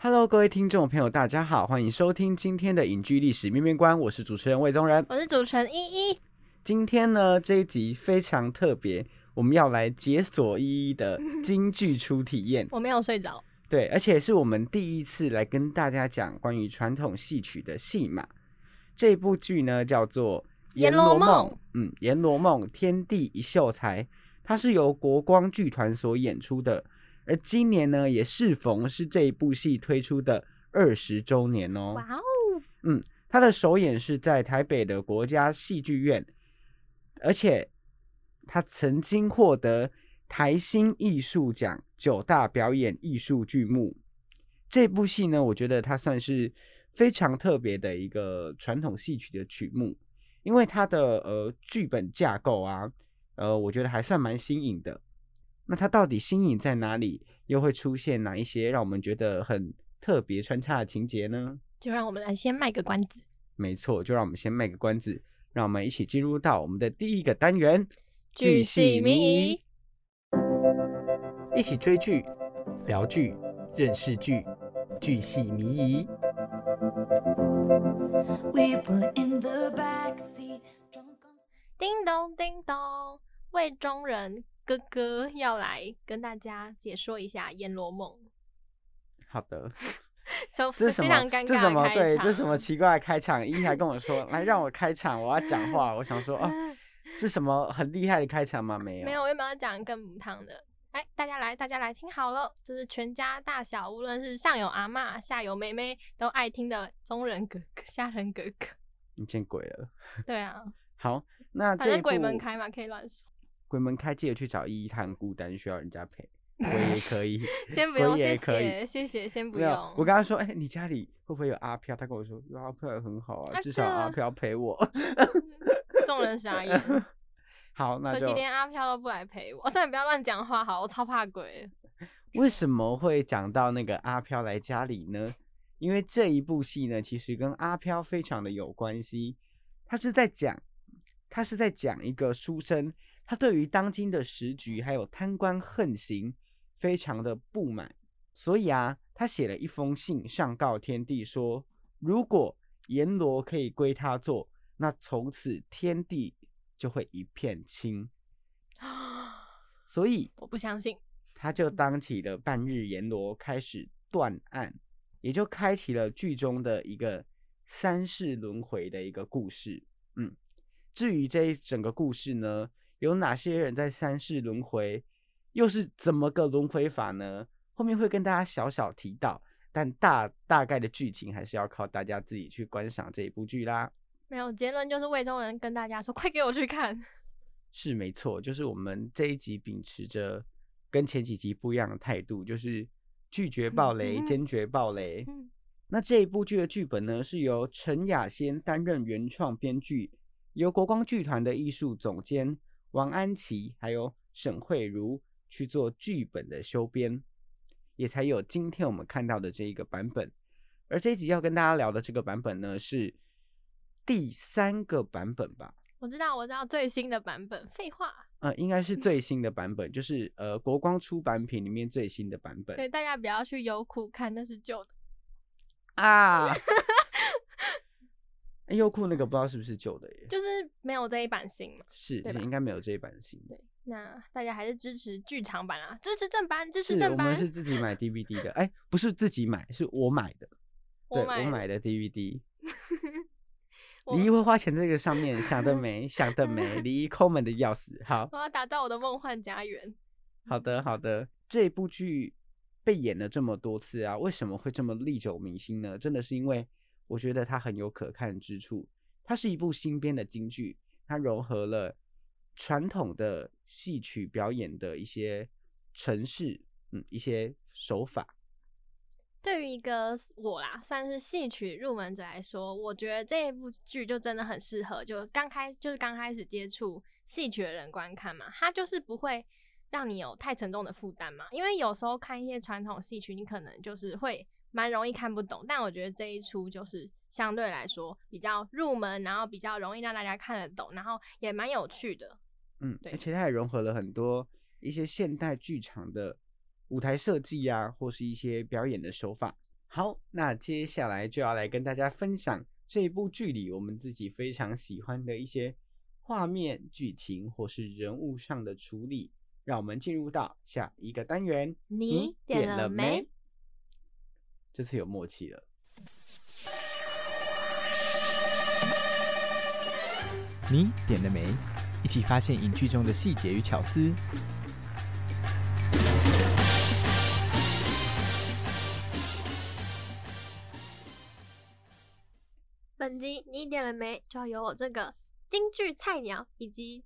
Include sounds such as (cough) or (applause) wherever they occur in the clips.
Hello，各位听众朋友，大家好，欢迎收听今天的影剧历史面面观，我是主持人魏宗仁，我是主持人依依。今天呢，这一集非常特别，我们要来解锁依依的 (laughs) 京剧初体验。我没有睡着，对，而且是我们第一次来跟大家讲关于传统戏曲的戏码。这部剧呢，叫做《阎罗梦》，嗯，《阎罗梦》天地一秀才，它是由国光剧团所演出的。而今年呢，也适逢是这一部戏推出的二十周年哦。哇哦！嗯，它的首演是在台北的国家戏剧院，而且它曾经获得台新艺术奖九大表演艺术剧目。这部戏呢，我觉得它算是非常特别的一个传统戏曲的曲目，因为它的呃剧本架构啊，呃，我觉得还算蛮新颖的。那它到底新颖在哪里？又会出现哪一些让我们觉得很特别穿插的情节呢？就让我们来先卖个关子。没错，就让我们先卖个关子，让我们一起进入到我们的第一个单元——剧系迷疑，一起追剧、聊剧、认识剧，剧系迷疑。叮咚叮咚，魏中人。哥哥要来跟大家解说一下《阎罗梦》。好的，(laughs) 这是非常尴尬这什么？对，这什么奇怪的开场？一还跟我说来让我开场，我要讲话。我想说哦，(laughs) 是什么很厉害的开场吗？没有，没有，我有没有讲更母汤的？哎，大家来，大家来听好了，这是全家大小，无论是上有阿妈，下有妹妹，都爱听的中人哥哥、下人哥哥。你见鬼了！对啊。好，那反正鬼门开嘛，可以乱说。鬼门开，记得去找依依，他很孤单，需要人家陪。(laughs) 我也可以，(laughs) 先不用，谢谢，谢谢，先不用。我跟他说，哎，你家里会不会有阿飘？他跟我说，有阿飘也很好啊，至少阿飘陪我。(laughs) 众人傻眼。好，那可惜连阿飘都不来陪我。算了，不要乱讲话，好，我超怕鬼。为什么会讲到那个阿飘来家里呢？因为这一部戏呢，其实跟阿飘非常的有关系。他是在讲，他是在讲一个书生。他对于当今的时局还有贪官横行非常的不满，所以啊，他写了一封信上告天地，说如果阎罗可以归他做，那从此天地就会一片清。所以我不相信，他就当起了半日阎罗，开始断案，也就开启了剧中的一个三世轮回的一个故事。嗯，至于这一整个故事呢？有哪些人在三世轮回，又是怎么个轮回法呢？后面会跟大家小小提到，但大大概的剧情还是要靠大家自己去观赏这一部剧啦。没有结论，就是魏中人跟大家说：“快给我去看。”是没错，就是我们这一集秉持着跟前几集不一样的态度，就是拒绝暴雷，坚决暴雷。那这一部剧的剧本呢，是由陈雅仙担任原创编剧，由国光剧团的艺术总监。王安琪还有沈慧茹去做剧本的修编，也才有今天我们看到的这一个版本。而这一集要跟大家聊的这个版本呢，是第三个版本吧？我知道，我知道最新的版本。废话，呃，应该是最 (laughs) 新的版本，就是呃国光出版品里面最新的版本。对，大家不要去优酷看，那是旧的啊。(laughs) 优酷那个不知道是不是旧的耶，就是没有这一版新嘛，是，应该没有这一版新。对，那大家还是支持剧场版啊，支持正版，支持正版。我们是自己买 DVD 的，哎，不是自己买，是我买的。(laughs) 对我买的 DVD。(laughs) 我李一会花钱这个上面想得美，想得美，李一抠门的要死。好，我要打造我的梦幻家园。(laughs) 好的，好的。这部剧被演了这么多次啊，为什么会这么历久弥新呢？真的是因为我觉得它很有可看之处。它是一部新编的京剧，它融合了传统的戏曲表演的一些程式，嗯，一些手法。对于一个我啦，算是戏曲入门者来说，我觉得这一部剧就真的很适合，就刚开就是刚开始接触戏曲的人观看嘛，它就是不会让你有太沉重的负担嘛。因为有时候看一些传统戏曲，你可能就是会蛮容易看不懂，但我觉得这一出就是相对来说比较入门，然后比较容易让大家看得懂，然后也蛮有趣的。嗯，对而且它也融合了很多一些现代剧场的舞台设计啊，或是一些表演的手法。好，那接下来就要来跟大家分享这一部剧里我们自己非常喜欢的一些画面、剧情或是人物上的处理。让我们进入到下一个单元，你点了没？这次有默契了。你点了没？一起发现影剧中的细节与巧思。本集你点了没？就要由我这个京剧菜鸟以及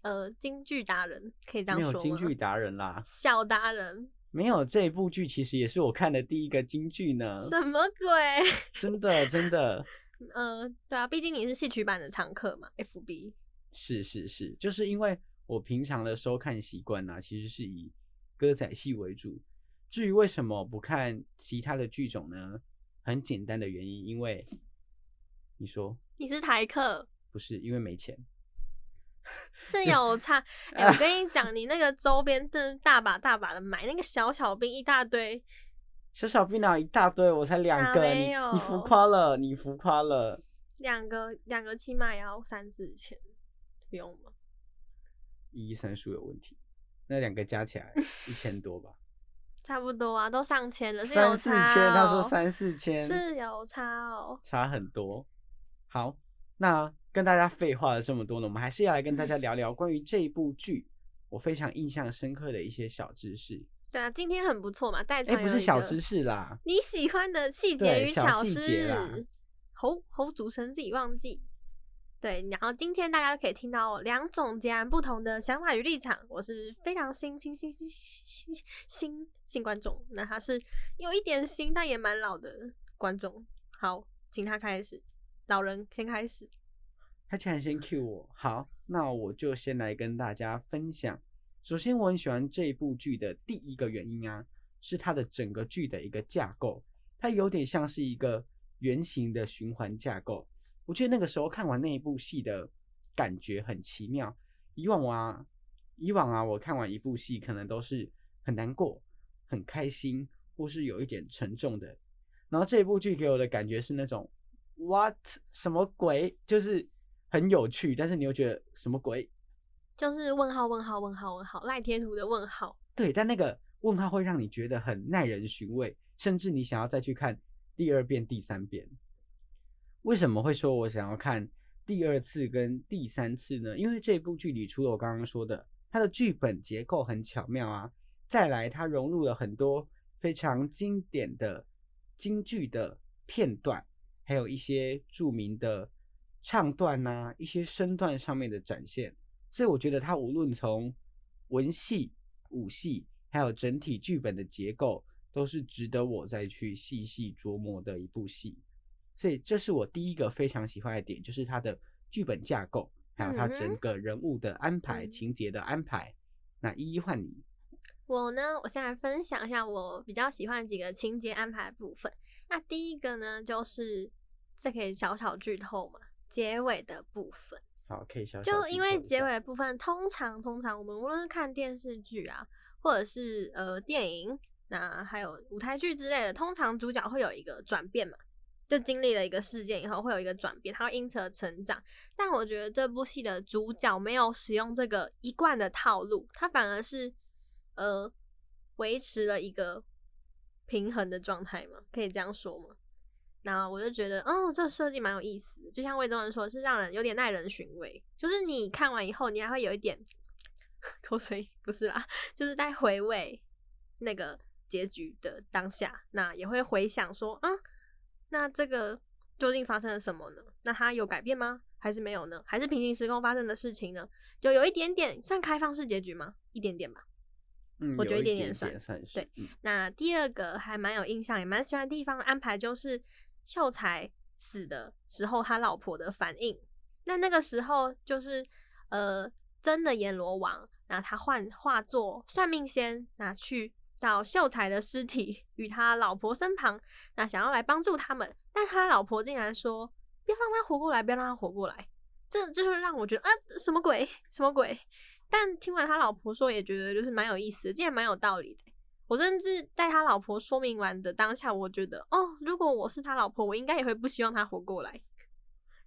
呃京剧达人，可以这样没有说吗？京剧达人啦，小达人，没有这部剧其实也是我看的第一个京剧呢，什么鬼？真 (laughs) 的真的。(laughs) 呃，对啊，毕竟你是戏曲版的常客嘛，FB。是是是，就是因为我平常的收看习惯呢，其实是以歌仔戏为主。至于为什么不看其他的剧种呢？很简单的原因，因为你说你是台客，不是因为没钱，(laughs) 是有差。(laughs) 哎、我跟你讲，你那个周边真的大把大把的买，那个小小兵一大堆，小小兵哪一大堆，我才两个，你你浮夸了，你浮夸了。两个两个起码也要三四千，不用吗？一一三数有问题，那两个加起来 (laughs) 一千多吧，差不多啊，都上千了，是有三四千，他说哦三四千，是有差哦。差很多。好，那跟大家废话了这么多呢我们还是要来跟大家聊聊关于这部剧我非常印象深刻的一些小知识。对啊今天很不错嘛带着哎不是小知识啦。你喜欢的细节与巧思侯侯主持人自己忘记。对然后今天大家可以听到两种截然不同的想法与立场我是非常新新新新新新新观众。那他是有一点新但也蛮老的观众。好请他开始老人先开始。他竟然先 Q 我，好，那我就先来跟大家分享。首先，我很喜欢这部剧的第一个原因啊，是它的整个剧的一个架构，它有点像是一个圆形的循环架构。我觉得那个时候看完那一部戏的感觉很奇妙。以往啊，以往啊，我看完一部戏可能都是很难过、很开心，或是有一点沉重的。然后这一部剧给我的感觉是那种 what 什么鬼，就是很有趣，但是你又觉得什么鬼？就是问号问号问号问号赖贴图的问号，对，但那个问号会让你觉得很耐人寻味，甚至你想要再去看第二遍、第三遍。为什么会说我想要看第二次跟第三次呢？因为这部剧里除了我刚刚说的，它的剧本结构很巧妙啊，再来它融入了很多非常经典的京剧的片段，还有一些著名的唱段呐、一些身段上面的展现。所以我觉得他无论从文戏、武戏，还有整体剧本的结构，都是值得我再去细细琢磨的一部戏。所以这是我第一个非常喜欢的点，就是它的剧本架构，还有它嗯哼整个人物的安排、嗯情节的安排。那一一换你，我呢，我先来分享一下我比较喜欢几个情节安排的部分。那第一个呢，就是这可以小小剧透嘛，结尾的部分。好，可以小小就因为结尾的部分，通常通常我们无论是看电视剧啊，或者是呃电影，那还有舞台剧之类的，通常主角会有一个转变嘛，就经历了一个事件以后会有一个转变，他会因此而成长。但我觉得这部戏的主角没有使用这个一贯的套路，他反而是呃维持了一个平衡的状态嘛，可以这样说吗？那我就觉得，哦，这个设计蛮有意思的，就像魏宗仁说，是让人有点耐人寻味。就是你看完以后，你还会有一点 (laughs) 口水，不是啦，就是在回味那个结局的当下，那也会回想说，啊，那这个究竟发生了什么呢？那它有改变吗？还是没有呢？还是平行时空发生的事情呢？就有一点点算开放式结局吗？一点点吧。嗯，我觉得一点点点算点算是对嗯那第二个还蛮有印象，也蛮喜欢的地方安排，就是秀才死的时候他老婆的反应。那那个时候就是呃，真的阎罗王，那他换化作算命仙，拿去到秀才的尸体与他老婆身旁，那想要来帮助他们，但他老婆竟然说不要让他活过来，不要让他活过来。这就是让我觉得啊，什么鬼，什么鬼？但听完他老婆说，也觉得就是蛮有意思的，竟然蛮有道理的。我甚至在他老婆说明完的当下，我觉得哦，如果我是他老婆，我应该也会不希望他活过来。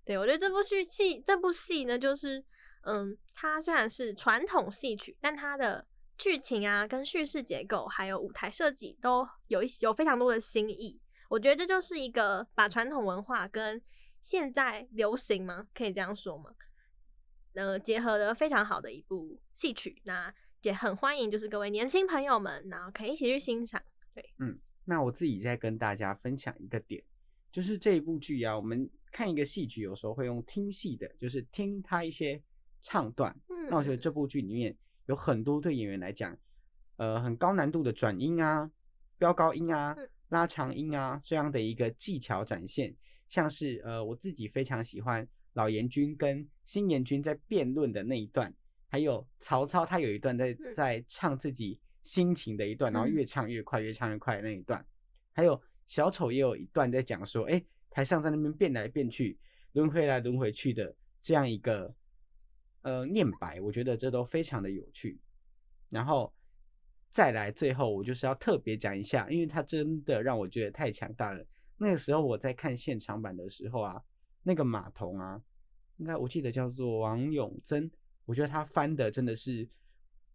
对我觉得这部戏戏这部戏呢，就是嗯，它虽然是传统戏曲，但它的剧情啊、跟叙事结构还有舞台设计都有一有非常多的新意。我觉得这就是一个把传统文化跟现在流行吗？可以这样说吗？呃，结合的非常好的一部戏曲，那也很欢迎就是各位年轻朋友们，然后可以一起去欣赏。对，嗯那我自己再跟大家分享一个点，就是这一部剧啊，我们看一个戏剧，有时候会用听戏的，就是听他一些唱段。嗯，那我觉得这部剧里面有很多对演员来讲，呃，很高难度的转音啊、飙高音啊嗯、拉长音啊这样的一个技巧展现，像是呃我自己非常喜欢老严君跟新严君在辩论的那一段，还有曹操他有一段在嗯在唱自己心情的一段，然后嗯越唱越快，越唱越快那一段，还有小丑也有一段在讲说，哎，台上在那边变来变去，轮回来轮回去的这样一个呃念白，我觉得这都非常的有趣。然后再来最后，我就是要特别讲一下，因为他真的让我觉得太强大了。那个时候我在看现场版的时候啊，那个马童啊，应该我记得叫做王永贞，我觉得他翻的真的是，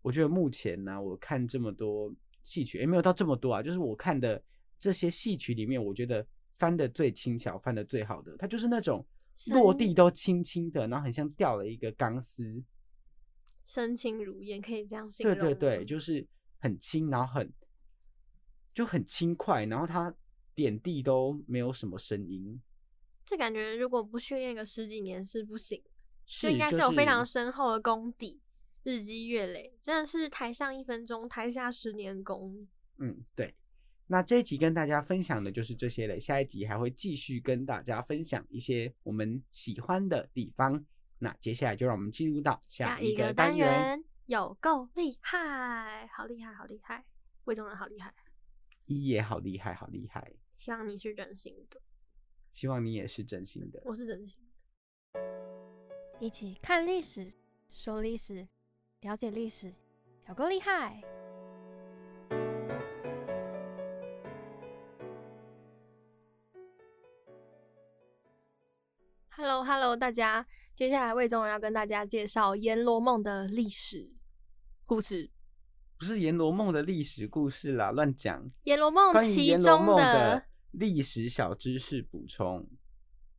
我觉得目前呢、我看这么多戏曲，也没有到这么多啊，就是我看的这些戏曲里面，我觉得翻的最轻巧、翻的最好的，它就是那种落地都轻轻的，然后很像掉了一个钢丝，身轻如燕，可以这样形对容对。对对，就是很轻，然后很就很轻快，然后它点地都没有什么声音，这感觉如果不训练个十几年是不行，是就应该是有非常深厚的功底，日积月累，真的是台上一分钟，台下十年功。嗯，对。那这一集跟大家分享的就是这些了，下一集还会继续跟大家分享一些我们喜欢的地方。那接下来就让我们进入到下一个单元，有够厉害，好厉害，好厉害，魏宗仁好厉害，一也好厉害，好厉害。希望你是真心的，希望你也是真心的。我是真心的。一起看历史，说历史，了解历史，有够厉害！Hello Hello，大家，接下来魏宗仁要跟大家介绍《阎罗梦》的历史故事。不是《阎罗梦》的历史故事啦，乱讲。《阎罗梦》《其中》的历史小知识补充，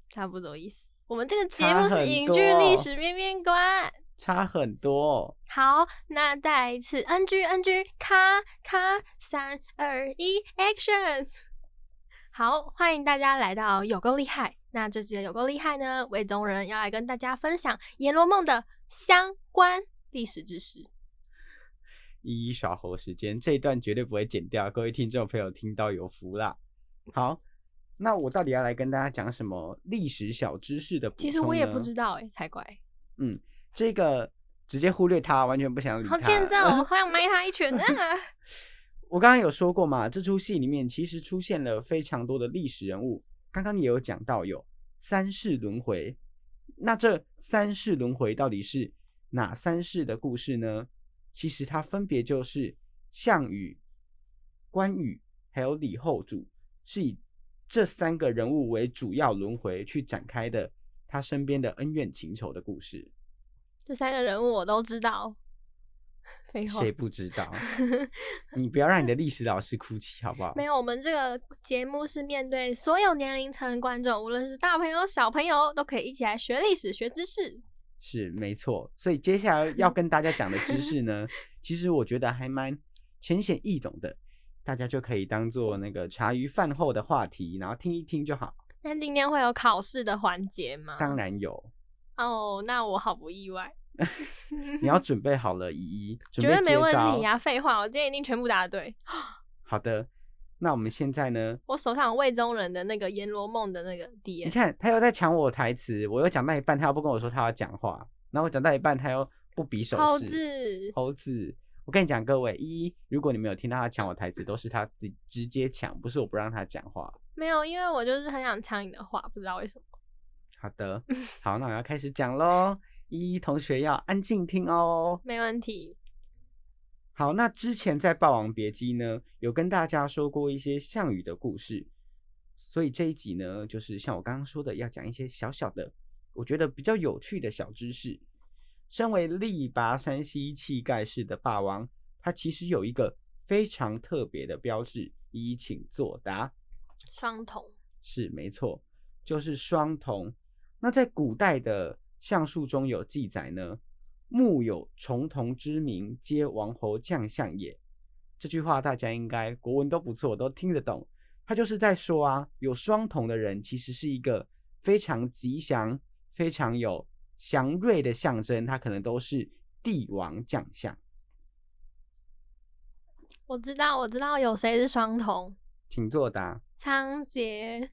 差不多意思。我们这个节目是影多剧历哦史面面观。差很多、哦。好，那再一次 NG NG，咔咔，三二一，Action！(laughs) 好，欢迎大家来到有够厉害。那这集的有够厉害呢，魏宗仁要来跟大家分享《阎罗梦》的相关历史知识。一一耍猴时间，这一段绝对不会剪掉，各位听众朋友听到有福啦。好，那我到底要来跟大家讲什么历史小知识的其实我也不知道哎、才怪。嗯，这个直接忽略它，完全不想理它。好欠揍，好想埋他一拳啊！(laughs) 我刚刚有说过嘛，这出戏里面其实出现了非常多的历史人物，刚刚也有讲到有三世轮回。那这三世轮回到底是哪三世的故事呢？其实它分别就是项羽、关羽还有李后主，是以这三个人物为主要轮回去展开的他身边的恩怨情仇的故事。这三个人物我都知道，废话谁，不知道？(laughs) 你不要让你的历史老师哭泣好不好？没有，我们这个节目是面对所有年龄层的观众，无论是大朋友、小朋友，都可以一起来学历史、学知识。是没错，所以接下来要跟大家讲的知识呢，(laughs) 其实我觉得还蛮浅显易懂的，大家就可以当做那个茶余饭后的话题，然后听一听就好。那今天会有考试的环节吗？当然有，哦，那我好不意外，(laughs) 你要准备好了，依依，准绝备对没问题啊！废话，我今天一定全部答对。(gasps) 好的，那我们现在呢？我手上有魏宗仁的那个《阎罗梦》的那个你看他又在抢我台词，我又讲到一半，他又不跟我说他要讲话，然后我讲到一半，他又不比手势。猴子，猴子，我跟你讲，各位，一，如果你没有听到他抢我台词，都是他自己直接抢，不是我不让他讲话。没有，因为我就是很想抢你的话，不知道为什么。好的，(laughs) 好，那我要开始讲喽。依依同学要安静听哦。没问题。好，那之前在《霸王别姬》呢，有跟大家说过一些项羽的故事，所以这一集呢，就是像我刚刚说的，要讲一些小小的，我觉得比较有趣的小知识。身为力拔山兮气盖世的霸王，他其实有一个非常特别的标志，依依请作答。双瞳，是没错，就是双瞳。那在古代的相术中有记载呢，木有重瞳之名，皆王侯将相也。这句话大家应该国文都不错，都听得懂。他就是在说啊，有双瞳的人其实是一个非常吉祥、非常有祥瑞的象征，它可能都是帝王将相。我知道，我知道有谁是双瞳，请作答。仓颉。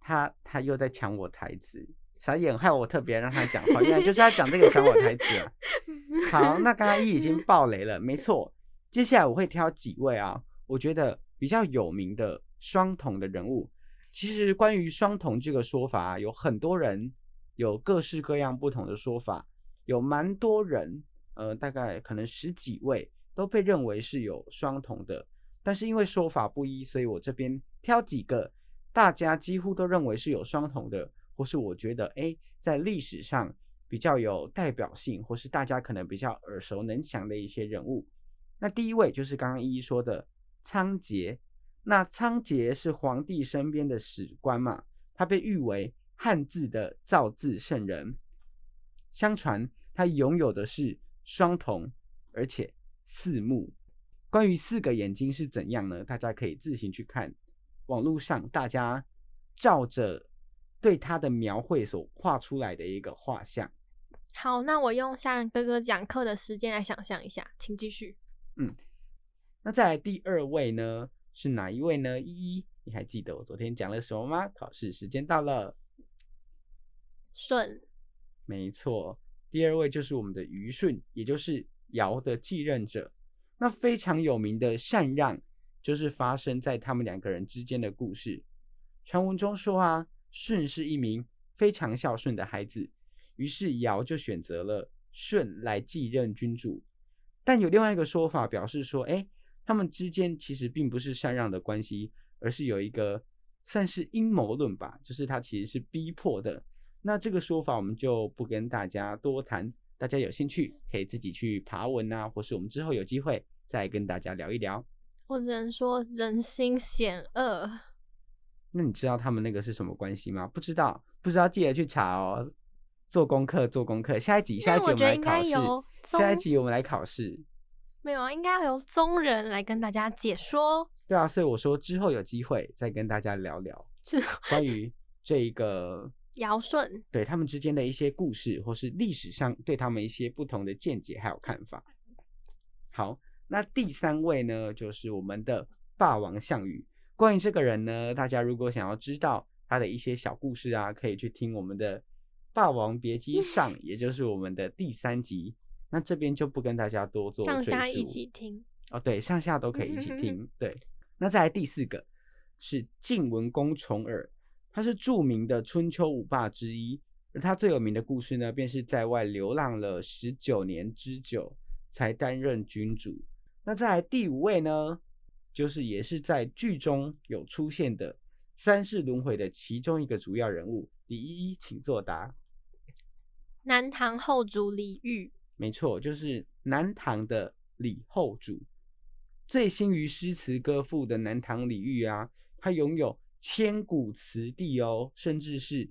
他他又在抢我台词，傻眼，害我特别让他讲话，原来就是要讲这个抢我台词啊。(laughs) 好，那刚刚一已经爆雷了，没错。接下来我会挑几位啊，我觉得比较有名的双瞳的人物。其实关于双瞳这个说法啊，有很多人有各式各样不同的说法，有蛮多人，呃，大概可能十几位都被认为是有双瞳的。但是因为说法不一，所以我这边挑几个大家几乎都认为是有双瞳的，或是我觉得哎，在历史上比较有代表性，或是大家可能比较耳熟能详的一些人物。那第一位就是刚刚一一说的仓颉。那仓颉是皇帝身边的史官嘛，他被誉为汉字的造字圣人。相传他拥有的是双瞳，而且四目。关于四个眼睛是怎样呢？大家可以自行去看网络上大家照着对他的描绘所画出来的一个画像。好，那我用虾仁哥哥讲课的时间来想象一下，请继续。嗯那再来第二位呢，是哪一位呢？依依，你还记得我昨天讲了什么吗？考试时间到了，舜，没错，第二位就是我们的虞舜，也就是尧的继任者。那非常有名的禅让，就是发生在他们两个人之间的故事。传闻中说啊，舜是一名非常孝顺的孩子，于是尧就选择了舜来继任君主。但有另外一个说法表示说，哎，他们之间其实并不是禅让的关系，而是有一个算是阴谋论吧，就是他其实是逼迫的。那这个说法我们就不跟大家多谈，大家有兴趣可以自己去爬文啊，或是我们之后有机会再跟大家聊一聊。我只能说人心险恶。那你知道他们那个是什么关系吗？不知道，不知道记得去查哦。做功课，做功课。下一集，下一集我们来考试。下一宗集我们来考试。没有啊，应该要由宗人来跟大家解说。对啊，所以我说之后有机会再跟大家聊聊是关于这一个尧舜，对他们之间的一些故事，或是历史上对他们一些不同的见解还有看法。好，那第三位呢，就是我们的霸王项羽。关于这个人呢，大家如果想要知道他的一些小故事啊，可以去听我们的《霸王别姬上》，也就是我们的第三集。那这边就不跟大家多做上下一起听。哦，对，上下都可以一起 (laughs) 听。对，那再来第四个是晋文公重耳，他是著名的春秋五霸之一，而他最有名的故事呢，便是在外流浪了十九年之久，才担任君主。那再来第五位呢，就是也是在剧中有出现的三世轮回的其中一个主要人物李依依，请作答。南唐后主李煜，没错，就是南唐的李后主，醉心于诗词歌赋的南唐李煜啊，他拥有千古词帝哦，甚至是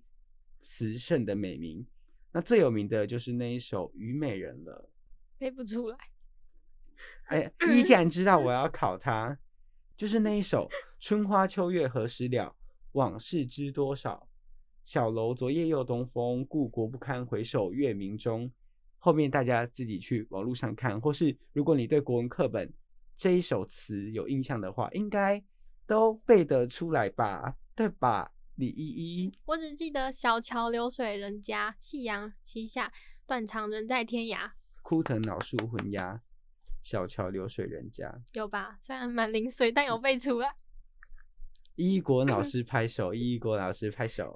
词圣的美名。那最有名的就是那一首《虞美人》了。背不出来。哎，一既然知道我要考他，就是那一首“春花秋月何时了，往事知多少。小楼昨夜又东风，故国不堪回首月明中。”后面大家自己去网络上看，或是如果你对国文课本这一首词有印象的话，应该都背得出来吧？对吧？李依依，我只记得小桥流水人家，夕阳西下，断肠人在天涯。枯藤老树昏鸦，小桥流水人家。有吧？虽然蛮零碎，但有背出来。(laughs) 依依国老师 (laughs) 拍手，依依国老师拍手。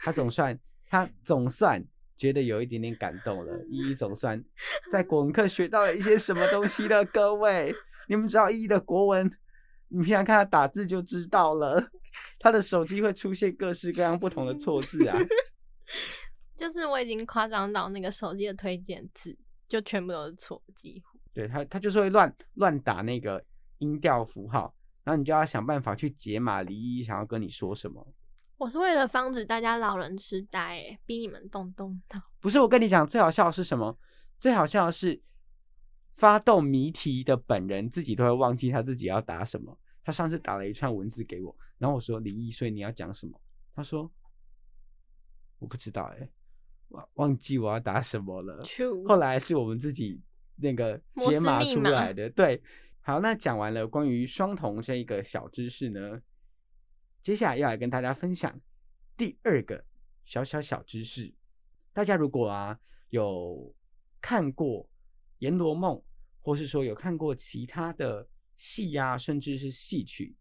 他总算，他总算觉得有一点点感动了。依依总算在 (laughs) 国文课学到了一些什么东西了。各位，你们知道依依的国文，你平常看他打字就知道了。(laughs) 他的手机会出现各式各样不同的错字啊。(laughs) 就是我已经夸张到那个手机的推荐字就全部都是错，几乎。对他，他就是会乱乱打那个音调符号，然后你就要想办法去解码李依依想要跟你说什么。我是为了防止大家老人痴呆，哎，逼你们动动脑。不是我跟你讲，最好笑的是什么？最好笑的是发动谜题的本人自己都会忘记他自己要答什么。他上次打了一串文字给我，然后我说李毅，所以你要讲什么？他说我不知道，哎，忘忘记我要答什么了。后来是我们自己那个解码出来的。对，好，那讲完了关于双瞳这一个小知识呢？接下来要来跟大家分享第二个小小小知识。大家如果啊有看过《阎罗梦》，或是说有看过其他的戏呀，甚至是戏曲，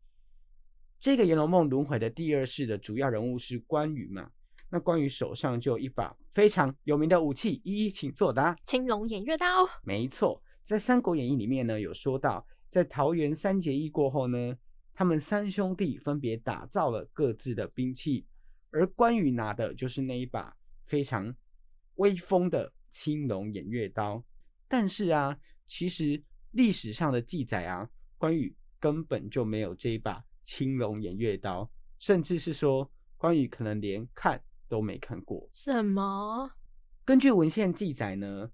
这个《阎罗梦》轮回的第二世的主要人物是关羽嘛？那关羽手上就有一把非常有名的武器，一一请作答。青龙偃月刀。没错，在《三国演义》里面呢，有说到，在桃园三结义过后呢。他们三兄弟分别打造了各自的兵器，而关羽拿的就是那一把非常威风的青龙偃月刀。但是啊，其实历史上的记载啊，关羽根本就没有这一把青龙偃月刀，甚至是说关羽可能连看都没看过。什么？根据文献记载呢，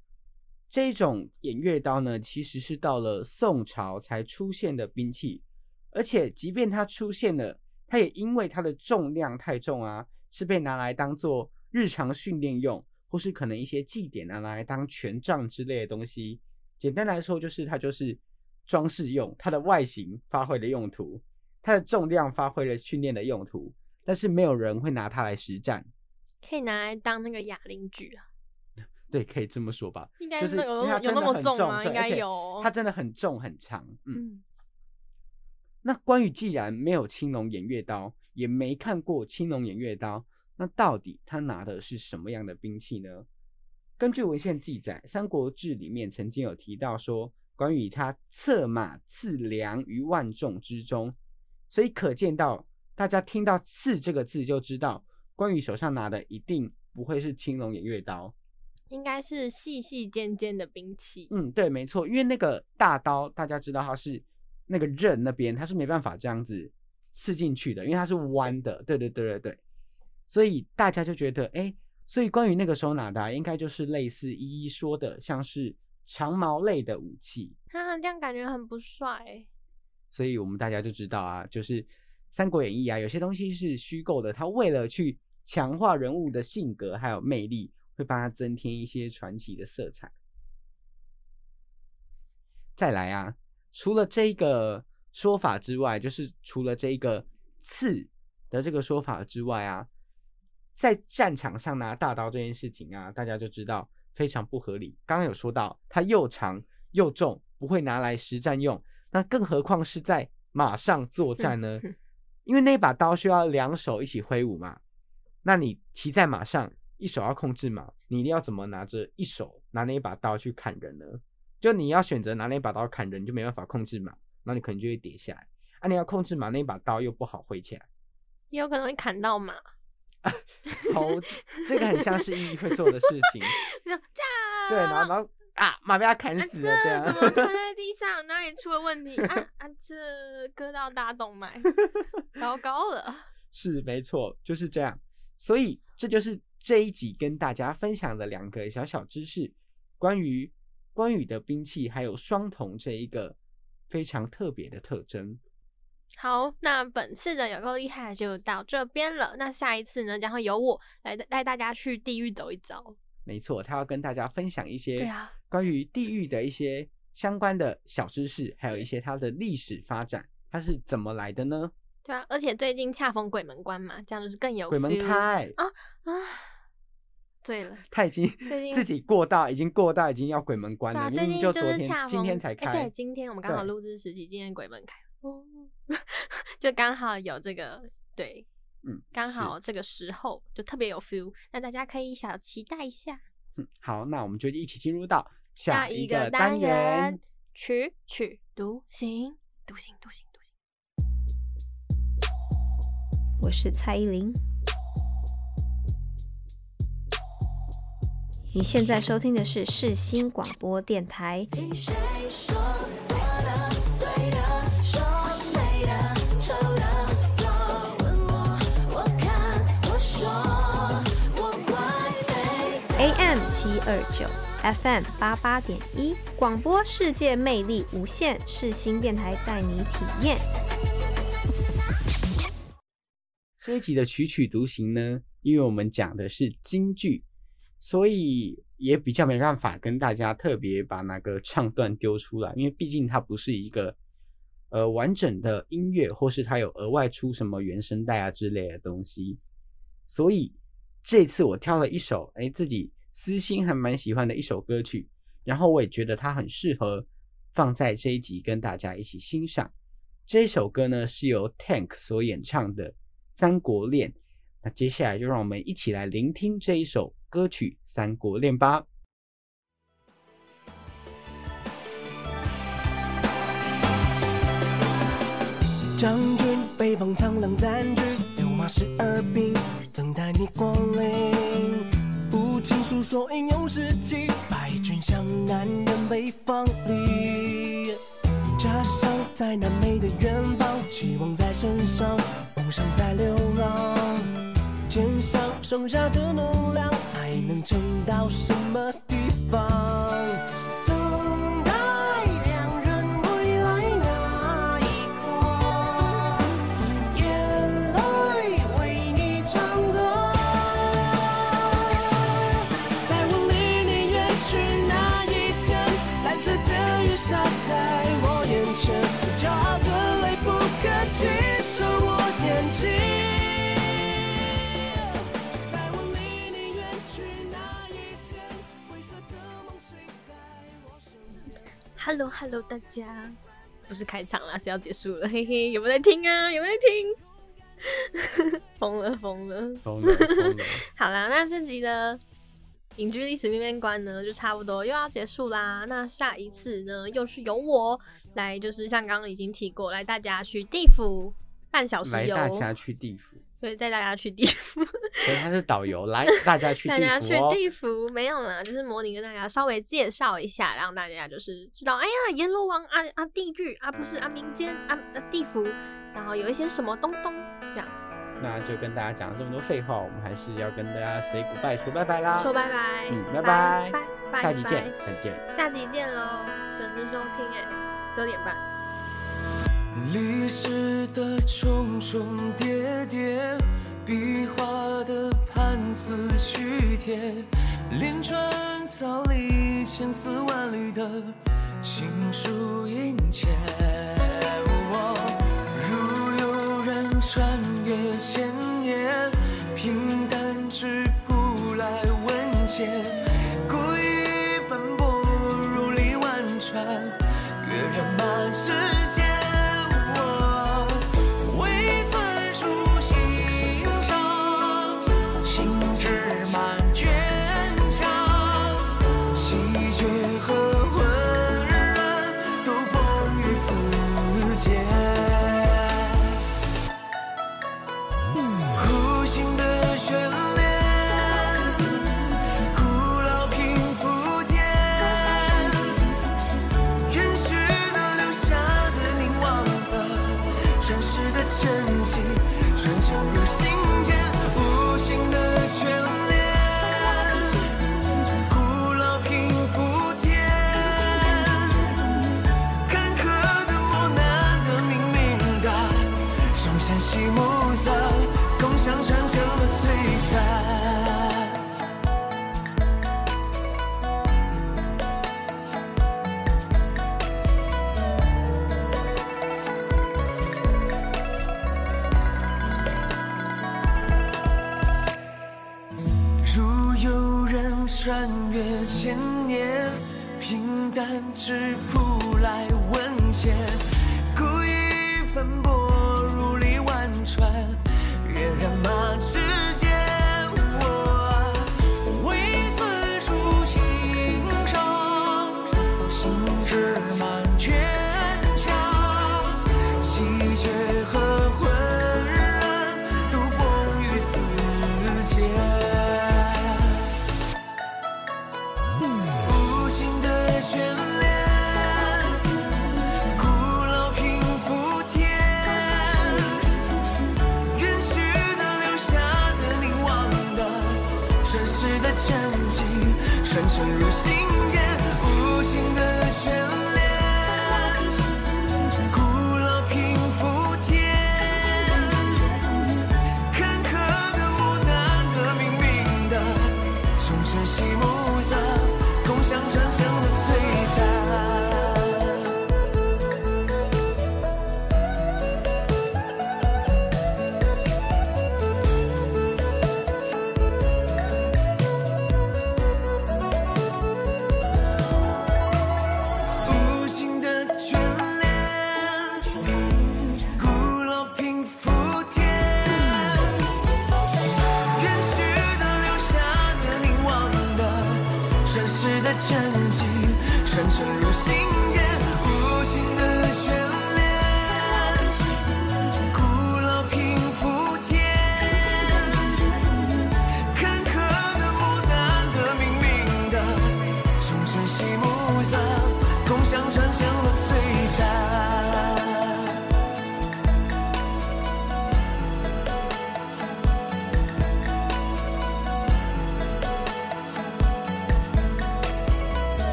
这种偃月刀呢，其实是到了宋朝才出现的兵器。而且，即便它出现了，它也因为它的重量太重啊，是被拿来当做日常训练用，或是可能一些祭典拿来当权杖之类的东西。简单来说，就是它就是装饰用，它的外形发挥了用途，它的重量发挥了训练的用途，但是没有人会拿它来实战。可以拿来当那个哑铃举啊？(laughs) 对，可以这么说吧。应该是有有那么重吗？应该有。它真的很重很长，嗯。那关羽既然没有青龙偃月刀，也没看过青龙偃月刀，那到底他拿的是什么样的兵器呢？根据文献记载，《三国志》里面曾经有提到说，关羽他策马刺梁于万众之中，所以可见到大家听到“刺”这个字就知道，关羽手上拿的一定不会是青龙偃月刀，应该是细细尖尖的兵器。嗯，对，没错，因为那个大刀大家知道它是。那个刃那边它是没办法这样子刺进去的，因为它是弯的。对对对对对，所以大家就觉得，哎，所以关于那个时候拿的，应该就是类似一一说的，像是长矛类的武器。哈，这样感觉很不帅。所以我们大家就知道啊，就是《三国演义》啊，有些东西是虚构的，它为了去强化人物的性格还有魅力，会帮他增添一些传奇的色彩。再来啊。除了这个说法之外，就是除了这个刺的这个说法之外啊，在战场上拿大刀这件事情啊，大家就知道非常不合理。刚刚有说到，它又长又重，不会拿来实战用，那更何况是在马上作战呢？(laughs) 因为那把刀需要两手一起挥舞嘛。那你骑在马上，一手要控制马，你一定要怎么拿着一手拿那一把刀去砍人呢？就你要选择拿那把刀砍人，就没办法控制马，那你可能就会跌下来。啊，你要控制马，那把刀又不好挥起来，也有可能会砍到马。(laughs) 好，这个很像是意义会做的事情。(laughs) 对，然后然后啊，马被他砍啊，死了这样。这怎么 (laughs) 躺在地上？哪里出了问题？啊啊，这割到大动脉，糟糕了。是没错，就是这样。所以这就是这一集跟大家分享的两个小小知识，关于关羽的兵器还有双瞳这一个非常特别的特征。好，那本次的有够厉害就到这边了。那下一次呢，将会由我来带大家去地狱走一走。没错，他要跟大家分享一些关于地狱的一些相关的小知识，还有一些它的历史发展，它是怎么来的呢？对啊，而且最近恰逢鬼门关嘛，这样就是更有鬼门开，啊啊！对了，他已经自己过到，已经过到已经要鬼门关了，对啊，明明就昨天、今天才哎开。对，今天我们刚好录制时期，今天鬼门开，哦，就刚好有这个对，嗯，刚好这个时候就特别有 feel，那大家可以小期待一下嗯好，那我们就一起进入到下一个单元，曲曲独行，独行，独行，独行。我是蔡依林。你现在收听的是世新广播电台。听谁说二九，FM 八八点一，广播世界魅力无限，世新电台带你体验。这一集的曲曲独行呢，因为我们讲的是京剧，所以也比较没办法跟大家特别把那个唱段丢出来，因为毕竟它不是一个呃完整的音乐，或是它有额外出什么原声带啊之类的东西，所以这次我挑了一首哎自己私心还蛮喜欢的一首歌曲，然后我也觉得它很适合放在这一集跟大家一起欣赏。这首歌呢是由 Tank 所演唱的《三国恋》，那接下来就让我们一起来聆听这一首歌曲《三国恋》吧。将军，北方苍狼占据，六马十二兵，等待你光临。情诉说英勇事迹，败军向南人北方里。家乡在南美的远方，期望在身上，梦想在流浪。肩上剩下的能量，还能撑到什么地方？Hello 大家，不是开场啦，是要结束了，嘿嘿，有没有在听啊？有没有在听？疯 (laughs) 了疯了！疯了疯了！(laughs) 好啦，那这集的隐居历史面面观呢，就差不多又要结束啦。那下一次呢，又是由我来，就是像刚刚已经提过，来大家去地府半小时游，来大家去地府，对，带大家去地府，(laughs) 所以他是导游，来 (laughs) 大家去大家去地府没有啦，就是模拟跟大家稍微介绍一下，让大家就是知道，哎呀，阎罗王啊啊，地狱啊，不是啊，民间啊啊，地府，然后有一些什么东东这样。那就跟大家讲了这么多废话，我们还是要跟大家 say goodbye 说拜拜啦。说拜拜，嗯拜拜拜拜，下集见拜，下集见。下集见喽，准时收听哎，十二点半。历史的重重叠叠，笔画的判词曲帖，连川草里千丝万缕的情书殷切。如有人穿越千年，平淡之铺来文笺，